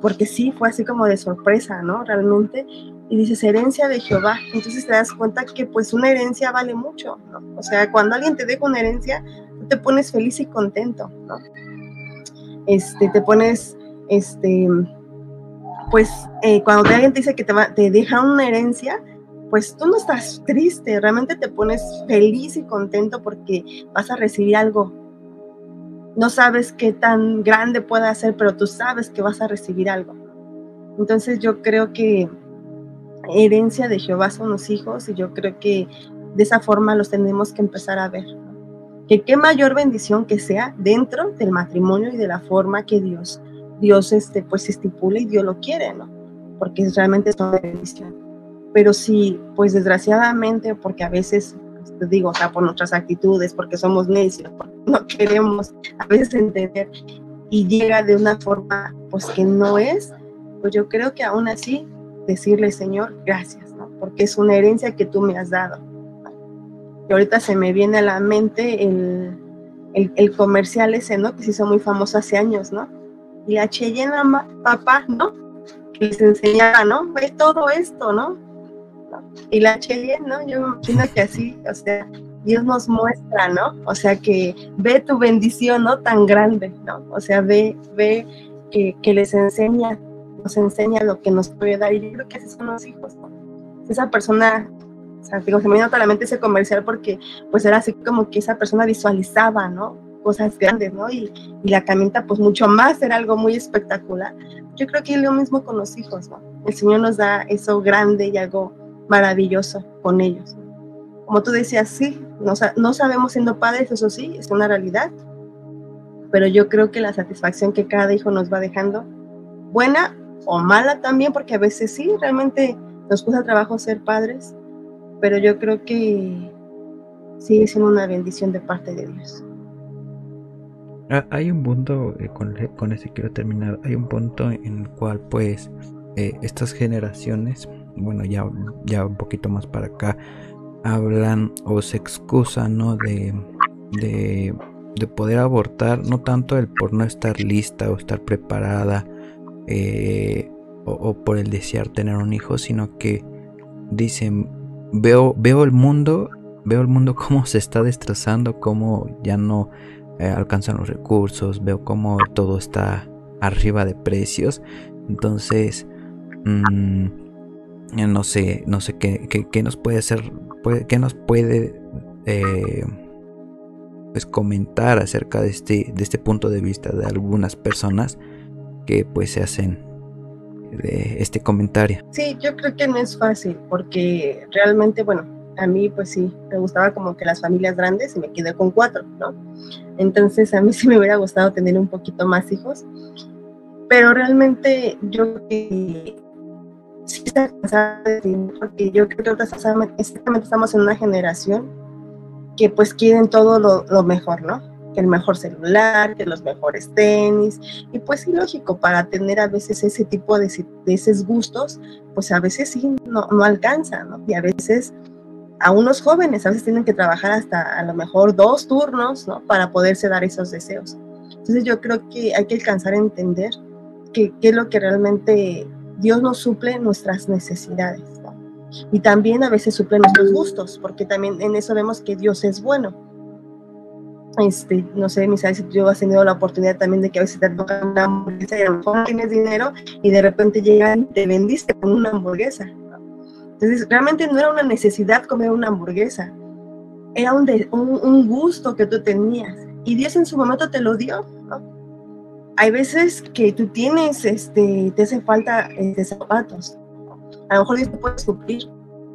[SPEAKER 2] porque sí, fue así como de sorpresa, ¿no? Realmente, y dices herencia de Jehová. Entonces te das cuenta que pues una herencia vale mucho. O sea, cuando alguien te deja una herencia, tú te pones feliz y contento. Este, te pones, este, pues eh, cuando alguien te dice que te, va, te deja una herencia, pues tú no estás triste, realmente te pones feliz y contento porque vas a recibir algo. No sabes qué tan grande pueda ser, pero tú sabes que vas a recibir algo. Entonces yo creo que herencia de Jehová son los hijos y yo creo que de esa forma los tenemos que empezar a ver. Que qué mayor bendición que sea dentro del matrimonio y de la forma que Dios, Dios este, pues estipula y Dios lo quiere, ¿no? Porque realmente es una bendición. Pero si, pues desgraciadamente, porque a veces, te digo, o sea, por nuestras actitudes, porque somos necios, porque no queremos a veces entender y llega de una forma, pues que no es, pues yo creo que aún así decirle, Señor, gracias, ¿no? porque es una herencia que tú me has dado. Y ahorita se me viene a la mente el, el, comercial ese, ¿no? Que se hizo muy famoso hace años, ¿no? Y la Cheyenne, papá, ¿no? Que les enseñaba, ¿no? Ve todo esto, ¿no? Y la Cheyenne, ¿no? Yo me imagino que así, o sea, Dios nos muestra, ¿no? O sea, que ve tu bendición, ¿no? Tan grande, ¿no? O sea, ve, ve que, que les enseña nos enseña lo que nos puede dar. Y yo creo que así son los hijos. Esa persona, o sea, digo, se me vino a la mente ese comercial porque pues era así como que esa persona visualizaba, ¿no? Cosas grandes, ¿no? Y, y la camita pues mucho más, era algo muy espectacular. Yo creo que es lo mismo con los hijos, ¿no? El Señor nos da eso grande y algo maravilloso con ellos. Como tú decías, sí, no, no sabemos siendo padres, eso sí, es una realidad, pero yo creo que la satisfacción que cada hijo nos va dejando, buena o mala también, porque a veces sí, realmente nos cuesta trabajo ser padres, pero yo creo que sigue siendo una bendición de parte de Dios.
[SPEAKER 1] Ah, hay un punto, eh, con, con ese quiero terminar, hay un punto en el cual pues eh, estas generaciones, bueno ya, ya un poquito más para acá, hablan o se excusan, ¿no? De, de, de poder abortar, no tanto el por no estar lista o estar preparada, eh, o, por el desear tener un hijo, sino que dicen, veo, veo el mundo, veo el mundo cómo se está destrozando, cómo ya no eh, alcanzan los recursos, veo cómo todo está arriba de precios, entonces mm, no sé, no sé qué, qué, nos puede hacer, qué nos puede eh, pues comentar acerca de este, de este punto de vista de algunas personas que pues se hacen de este comentario.
[SPEAKER 2] Sí, yo creo que no es fácil porque realmente, bueno, a mí pues sí, me gustaba como que las familias grandes y me quedé con cuatro, ¿no? Entonces a mí sí me hubiera gustado tener un poquito más hijos, pero realmente yo sí está cansada porque yo creo que exactamente estamos en una generación que pues quieren todo lo, lo mejor, ¿no? Que el mejor celular, que los mejores tenis, y pues lógico, para tener a veces ese tipo de, de esos gustos, pues a veces sí no, no alcanza, ¿no? Y a veces a unos jóvenes a veces tienen que trabajar hasta a lo mejor dos turnos, ¿no? Para poderse dar esos deseos. Entonces yo creo que hay que alcanzar a entender qué es lo que realmente Dios nos suple nuestras necesidades, ¿no? Y también a veces suple nuestros gustos, porque también en eso vemos que Dios es bueno este, no sé, mis si yo has tenido la oportunidad también de que a veces te toca una hamburguesa y a lo mejor no tienes dinero y de repente llegan y te vendiste con una hamburguesa. Entonces, realmente no era una necesidad comer una hamburguesa, era un, un, gusto que tú tenías y Dios en su momento te lo dio. Hay veces que tú tienes, este, te hace falta este, zapatos. A lo mejor Dios te puede suplir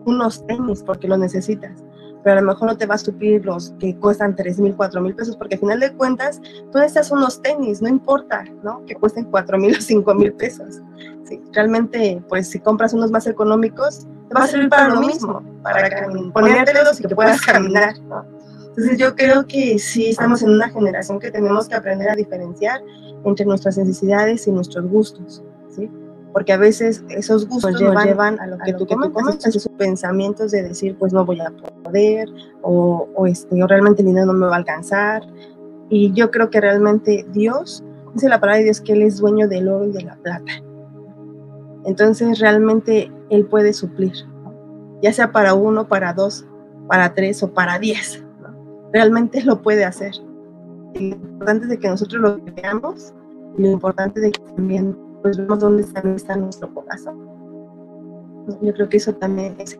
[SPEAKER 2] unos tenis porque lo necesitas pero a lo mejor no te va a suplir los que cuestan 3 mil, 4 mil pesos, porque al final de cuentas tú necesitas unos tenis, no importa, ¿no? Que cuesten 4 mil o 5 mil pesos. Sí, realmente, pues si compras unos más económicos, te va a servir para lo mismo, para ponértelos y que puedas caminar, ¿no? Entonces yo creo que sí estamos en una generación que tenemos que aprender a diferenciar entre nuestras necesidades y nuestros gustos, ¿sí? porque a veces esos gustos nos llevan, a lo que, tú, que comentas, esos pensamientos de decir, pues no voy a poder, o, o, este, o realmente el dinero no me va a alcanzar. Y yo creo que realmente Dios, dice la palabra de Dios que Él es dueño del oro y de la plata. Entonces realmente Él puede suplir, ya sea para uno, para dos, para tres o para diez. Realmente lo puede hacer. Lo importante es que nosotros lo veamos y lo importante es que también pues vemos dónde está, nuestro corazón. Yo creo que eso también es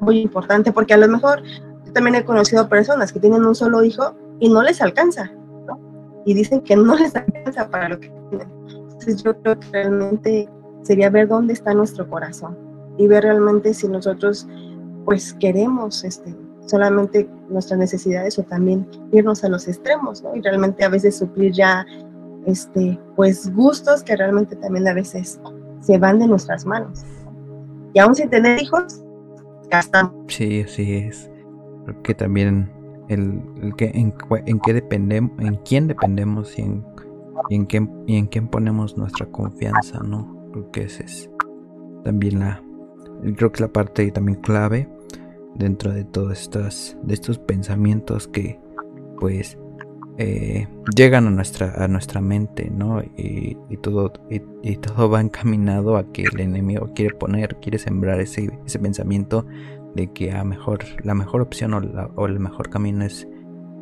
[SPEAKER 2] muy importante porque a lo mejor yo también he conocido personas que tienen un solo hijo y no les alcanza, ¿no? Y dicen que no les alcanza para lo que tienen. Entonces yo creo que realmente sería ver dónde está nuestro corazón y ver realmente si nosotros pues queremos este, solamente nuestras necesidades o también irnos a los extremos, ¿no? Y realmente a veces suplir ya este, pues gustos que realmente también a veces se van de nuestras manos. Y aún sin tener hijos, gastamos.
[SPEAKER 1] Sí, así es. Porque también el, que, en, en qué dependemos, en quién dependemos y en, y en, quién, ponemos nuestra confianza, ¿no? Porque esa es también la, creo que la parte también clave dentro de todos estos, de estos pensamientos que pues eh, llegan a nuestra, a nuestra mente, ¿no? Y, todo, y, todo va encaminado a que el enemigo quiere poner, quiere sembrar ese, ese pensamiento de que a mejor, la mejor opción o, el mejor camino es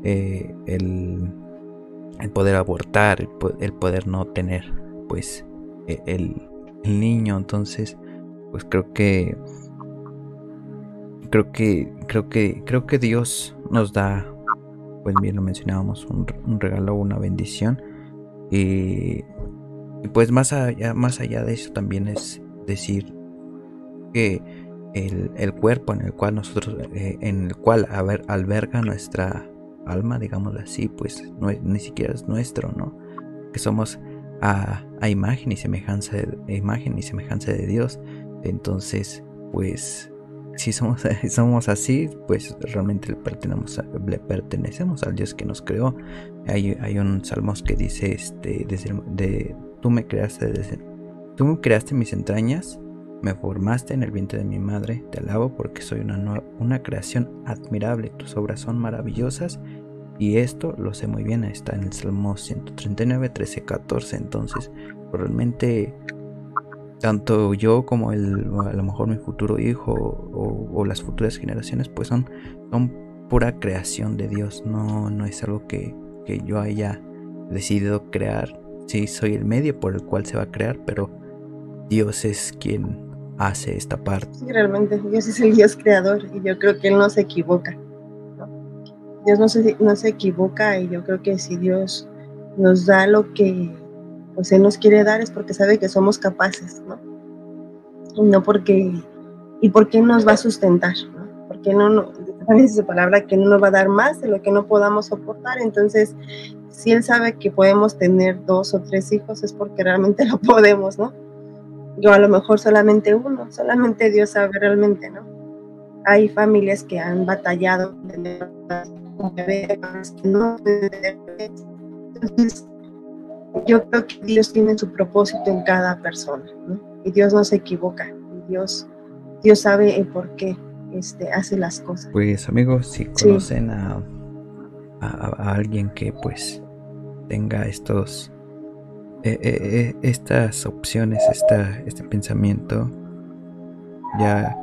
[SPEAKER 1] eh, el, el, poder abortar, el, poder no tener, pues, e, el, el niño. Entonces, pues creo que creo que creo que creo que Dios nos da pues bien lo mencionábamos, un, regalo, una bendición. Y, pues más allá, más allá de eso también es decir que el, cuerpo en el cual nosotros, eh, en el cual alberga nuestra alma, digámoslo así, pues no ni siquiera es nuestro, ¿no? Que somos a, imagen y semejanza de, imagen y semejanza de Dios. Entonces, pues si somos, somos así, pues realmente le pertenecemos, al Dios que nos creó. Hay, un salmos que dice, este, de, tú me creaste desde, tú me creaste mis entrañas, me formaste en el vientre de mi madre, te alabo porque soy una, una creación admirable, tus obras son maravillosas y esto lo sé muy bien, está en el Salmo 139, 13, 14, entonces realmente tanto yo como el, a lo mejor mi futuro hijo o, las futuras generaciones, pues son, son pura creación de Dios, no, no es algo que, yo haya decidido crear. Sí, soy el medio por el cual se va a crear, pero Dios es quien hace esta parte.
[SPEAKER 2] Sí, realmente Dios es el Dios creador y yo creo que Él no se equivoca. Dios no se, no se equivoca y yo creo que si Dios nos da lo que pues Él nos quiere dar es porque sabe que somos capaces, ¿no? Y no porque, y porque nos va a sustentar, ¿no? Porque no, no dice palabra que no nos va a dar más de lo que no podamos soportar, entonces si Él sabe que podemos tener dos o tres hijos es porque realmente lo podemos, ¿no? Yo a lo mejor solamente uno, solamente Dios sabe realmente, ¿no? Hay familias que han batallado entonces yo creo que Dios tiene su propósito en cada persona, ¿no? Y Dios no se equivoca, Dios, Dios sabe el por qué este, hace las cosas.
[SPEAKER 1] Pues amigos, si conocen a, a, alguien que pues tenga estos eh, eh, eh, estas opciones, esta, este pensamiento, ya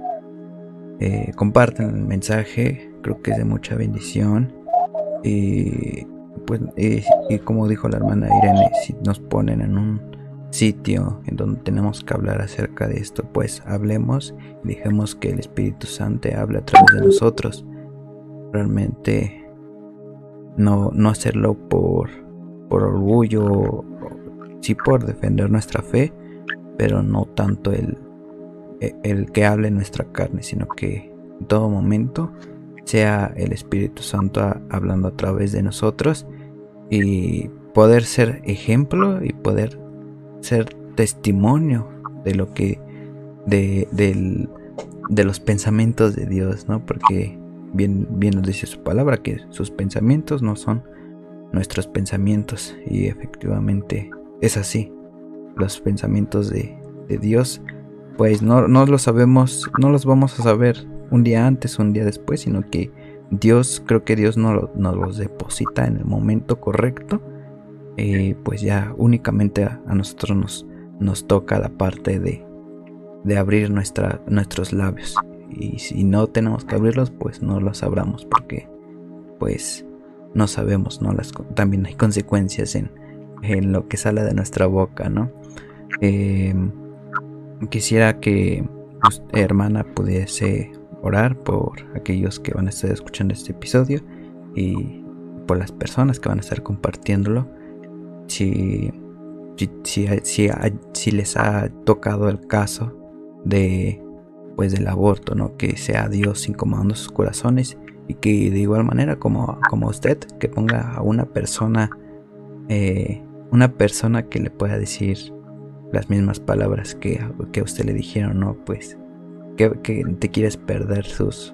[SPEAKER 1] compartan el mensaje, creo que es de mucha bendición y pues, y como dijo la hermana Irene, si nos ponen en un sitio en donde tenemos que hablar acerca de esto, pues hablemos y dejemos que el Espíritu Santo hable a través de nosotros. Realmente no, no hacerlo por, por orgullo, sí por defender nuestra fe, pero no tanto el, el que hable nuestra carne, sino que en todo momento sea el Espíritu Santo hablando a través de nosotros y poder ser ejemplo y poder ser testimonio de lo que de, de los pensamientos de Dios, ¿no? Porque bien, bien nos dice su palabra que sus pensamientos no son nuestros pensamientos y efectivamente es así. Los pensamientos de, de Dios pues no, no los sabemos, no los vamos a saber un día antes, un día después, sino que Dios, creo que Dios nos, nos los deposita en el momento correcto eh, pues ya únicamente a, nosotros nos, nos, toca la parte de, de abrir nuestros labios. Y si no tenemos que abrirlos, pues no los abramos porque pues no sabemos, ¿no? Las, también hay consecuencias en, en lo que sale de nuestra boca, ¿no? Eh, quisiera que hermana pudiese orar por aquellos que van a estar escuchando este episodio y por las personas que van a estar compartiéndolo si, si, les ha tocado el caso de pues del aborto, ¿no? Que sea Dios incomodando sus corazones y que de igual manera como, como usted, que ponga a una persona, eh, una persona que le pueda decir las mismas palabras que, que a usted le dijeron, ¿no? Pues que, te quieres perder sus,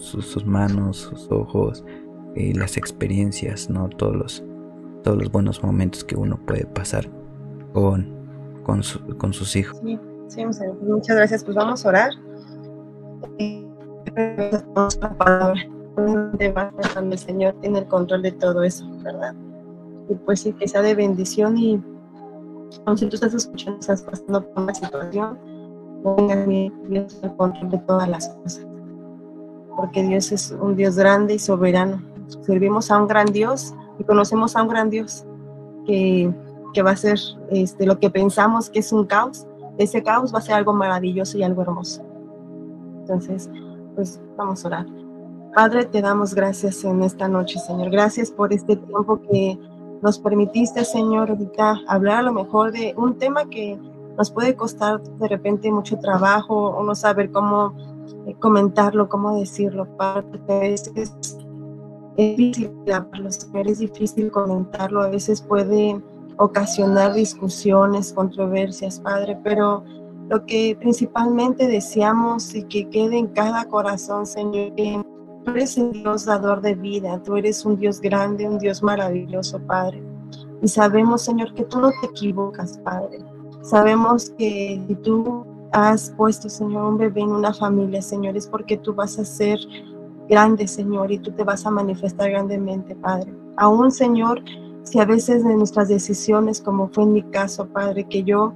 [SPEAKER 1] sus, manos, sus ojos, y las experiencias, ¿no? Todos los, todos los buenos momentos que uno puede pasar con, con, con sus hijos.
[SPEAKER 2] Sí, muchas gracias. Pues vamos a orar. El Señor tiene el control de todo eso, ¿verdad? Y pues sí, que sea de bendición y aun si tú estás escuchando, estás pasando por una situación, ponga Dios el control de todas las cosas. Porque Dios es un Dios grande y soberano. Servimos a un gran Dios y conocemos a un gran Dios que, que va a ser este, lo que pensamos que es un caos, ese caos va a ser algo maravilloso y algo hermoso. Entonces, pues vamos a orar. Padre, te damos gracias en esta noche, Señor. Gracias por este tiempo que nos permitiste, Señor, ahorita hablar a lo mejor de un tema que nos puede costar de repente mucho trabajo o no saber cómo eh, comentarlo, cómo decirlo. Padre, es es difícil es difícil comentarlo, a veces puede ocasionar discusiones, controversias, Padre, pero lo que principalmente deseamos y que quede en cada corazón, Señor, que tú eres el Dios dador de vida, tú eres un Dios grande, un Dios maravilloso, Padre. Y sabemos, Señor, que tú no te equivocas, Padre. Sabemos que si tú has puesto, Señor, un bebé en una familia, Señor, es porque tú vas a ser grande, Señor, y tú te vas a manifestar grandemente, Padre. Aún, Señor, si a veces de nuestras decisiones, como fue en mi caso, Padre, que yo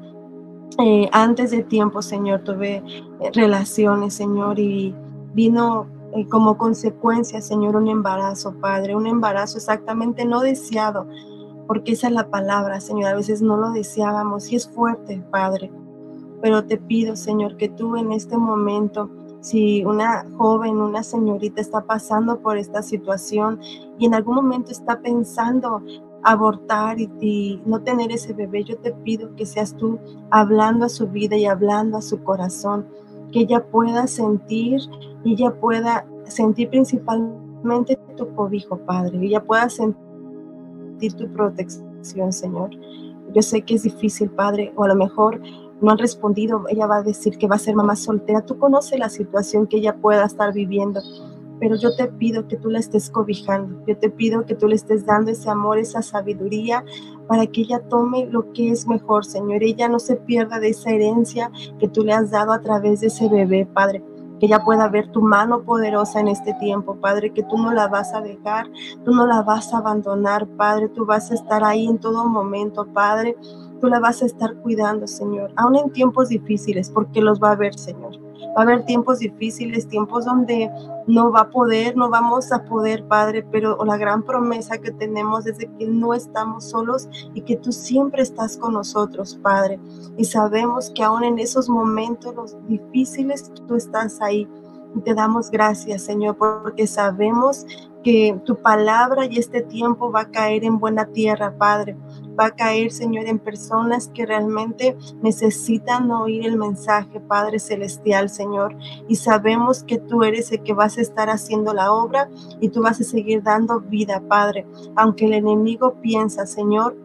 [SPEAKER 2] eh, antes de tiempo, Señor, tuve eh, relaciones, Señor, y vino eh, como consecuencia, Señor, un embarazo, Padre, un embarazo exactamente no deseado, porque esa es la palabra, Señor, a veces no lo deseábamos y es fuerte, Padre. Pero te pido, Señor, que tú en este momento si una joven, una señorita está pasando por esta situación y en algún momento está pensando abortar y, no tener ese bebé, yo te pido que seas tú hablando a su vida y hablando a su corazón, que ella pueda sentir y ella pueda sentir principalmente tu cobijo, Padre, y ella pueda sentir tu protección, Señor. Yo sé que es difícil, Padre, o a lo mejor no han respondido, ella va a decir que va a ser mamá soltera. Tú conoces la situación que ella pueda estar viviendo, pero yo te pido que tú la estés cobijando, yo te pido que tú le estés dando ese amor, esa sabiduría, para que ella tome lo que es mejor, Señor. Ella no se pierda de esa herencia que tú le has dado a través de ese bebé, Padre que ella pueda ver tu mano poderosa en este tiempo, Padre, que tú no la vas a dejar, tú no la vas a abandonar, Padre, tú vas a estar ahí en todo momento, Padre, tú la vas a estar cuidando, Señor, aún en tiempos difíciles, porque los va a ver, Señor. Va a haber tiempos difíciles, tiempos donde no va a poder, no vamos a poder, Padre, pero la gran promesa que tenemos es de que no estamos solos y que tú siempre estás con nosotros, Padre. Y sabemos que aún en esos momentos los difíciles tú estás ahí. Y te damos gracias, Señor, porque sabemos que tu palabra y este tiempo va a caer en buena tierra, Padre. Va a caer, Señor, en personas que realmente necesitan oír el mensaje, Padre Celestial, Señor. Y sabemos que tú eres el que vas a estar haciendo la obra y tú vas a seguir dando vida, Padre. Aunque el enemigo piensa, Señor,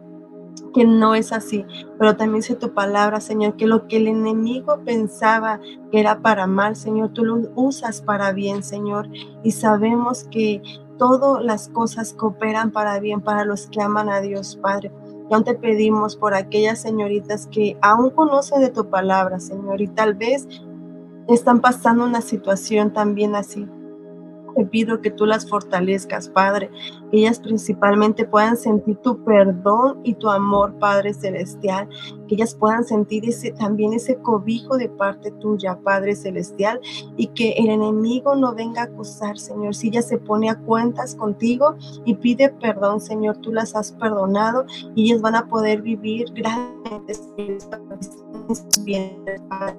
[SPEAKER 2] que no es así, pero también dice tu palabra, Señor, que lo que el enemigo pensaba que era para mal, Señor, tú lo usas para bien, Señor, y sabemos que todas las cosas cooperan para bien para los que aman a Dios, Padre. Ya te pedimos por aquellas señoritas que aún conocen de tu palabra, Señor, y tal vez están pasando una situación también así. Te pido que tú las fortalezcas, Padre, ellas principalmente puedan sentir tu perdón y tu amor, Padre Celestial, que ellas puedan sentir ese, también ese cobijo de parte tuya, Padre Celestial, y que el enemigo no venga a acusar, Señor. Si ella se pone a cuentas contigo y pide perdón, Señor, tú las has perdonado y ellas van a poder vivir grandes bien, Padre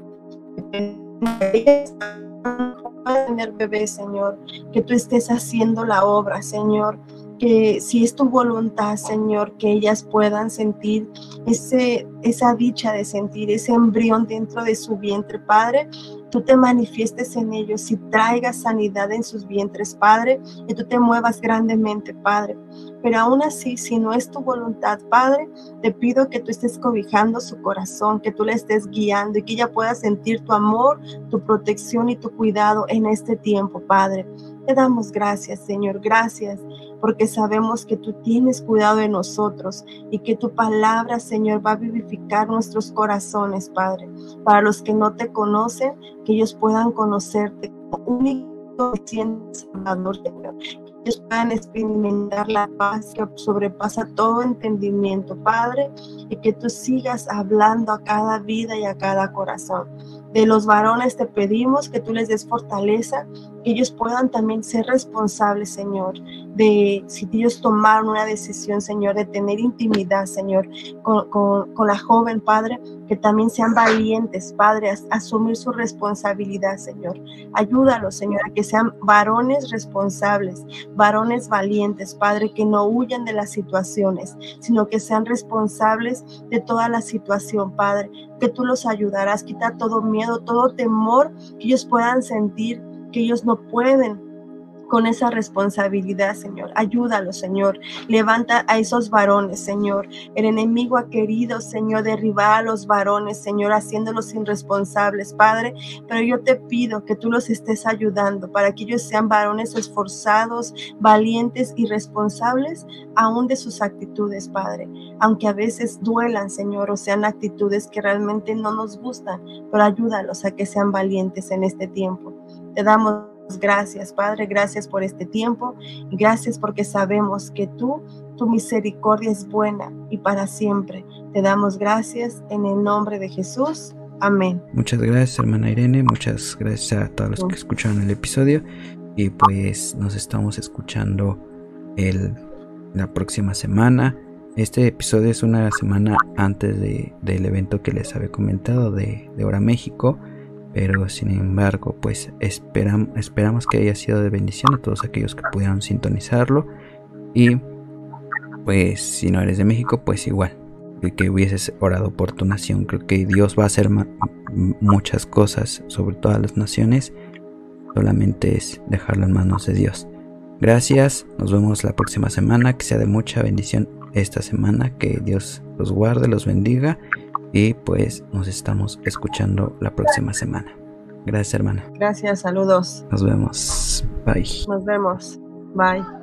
[SPEAKER 2] tener bebé, Señor, que tú estés haciendo la obra, Señor, que si es tu voluntad, Señor, que ellas puedan sentir ese, esa dicha de sentir ese embrión dentro de su vientre, Padre, tú te manifiestes en ellos y traigas sanidad en sus vientres, Padre, y tú te muevas grandemente, Padre. Pero aún así, si no es tu voluntad, Padre, te pido que tú estés cobijando su corazón, que tú le estés guiando y que ella pueda sentir tu amor, tu protección y tu cuidado en este tiempo, Padre. Damos gracias, Señor, gracias, porque sabemos que tú tienes cuidado de nosotros y que tu palabra, Señor, va a vivificar nuestros corazones, Padre. Para los que no te conocen, que ellos puedan conocerte único Salvador, Señor ellos puedan experimentar la paz que sobrepasa todo entendimiento, Padre, y que tú sigas hablando a cada vida y a cada corazón. De los varones te pedimos que tú les des fortaleza, que ellos puedan también ser responsables, Señor, de si ellos tomaron una decisión, Señor, de tener intimidad, Señor, con, la joven, Padre, que también sean valientes, Padre, a, asumir su responsabilidad, Señor. Ayúdalos, Señor, a que sean varones responsables, varones valientes, Padre, que no huyan de las situaciones, sino que sean responsables de toda la situación, Padre, que tú los ayudarás, quitar todo miedo, todo temor que ellos puedan sentir que ellos no pueden con esa responsabilidad, Señor. Ayúdalo, Señor. Levanta a esos varones, Señor. El enemigo ha querido, Señor, derribar a los varones, Señor, haciéndolos irresponsables, Padre. Pero yo te pido que tú los estés ayudando para que ellos sean varones esforzados, valientes y responsables aún de sus actitudes, Padre. Aunque a veces duelan, Señor, o sean actitudes que realmente no nos gustan, pero ayúdalos a que sean valientes en este tiempo. Te damos gracias, Padre, gracias por este tiempo y gracias porque sabemos que tú, tu misericordia es buena y para siempre. Te damos gracias en el nombre de Jesús. Amén.
[SPEAKER 1] Muchas gracias, hermana Irene. Muchas gracias a todos los que escucharon el episodio. Y pues nos estamos escuchando el, la próxima semana. Este episodio es una semana antes de, del evento que les había comentado de, de Hora México pero sin embargo pues esperamos que haya sido de bendición a todos aquellos que pudieron sintonizarlo. Y pues si no eres de México pues igual que hubieses orado por tu nación. Creo que Dios va a hacer muchas cosas sobre todas las naciones. Solamente es dejarlo en manos de Dios. Gracias nos vemos la próxima semana. Que sea de mucha bendición esta semana. Que Dios los guarde los bendiga y pues nos estamos escuchando la próxima semana. Gracias, hermana.
[SPEAKER 2] Gracias, saludos.
[SPEAKER 1] Nos vemos. Bye.
[SPEAKER 2] Nos vemos. Bye.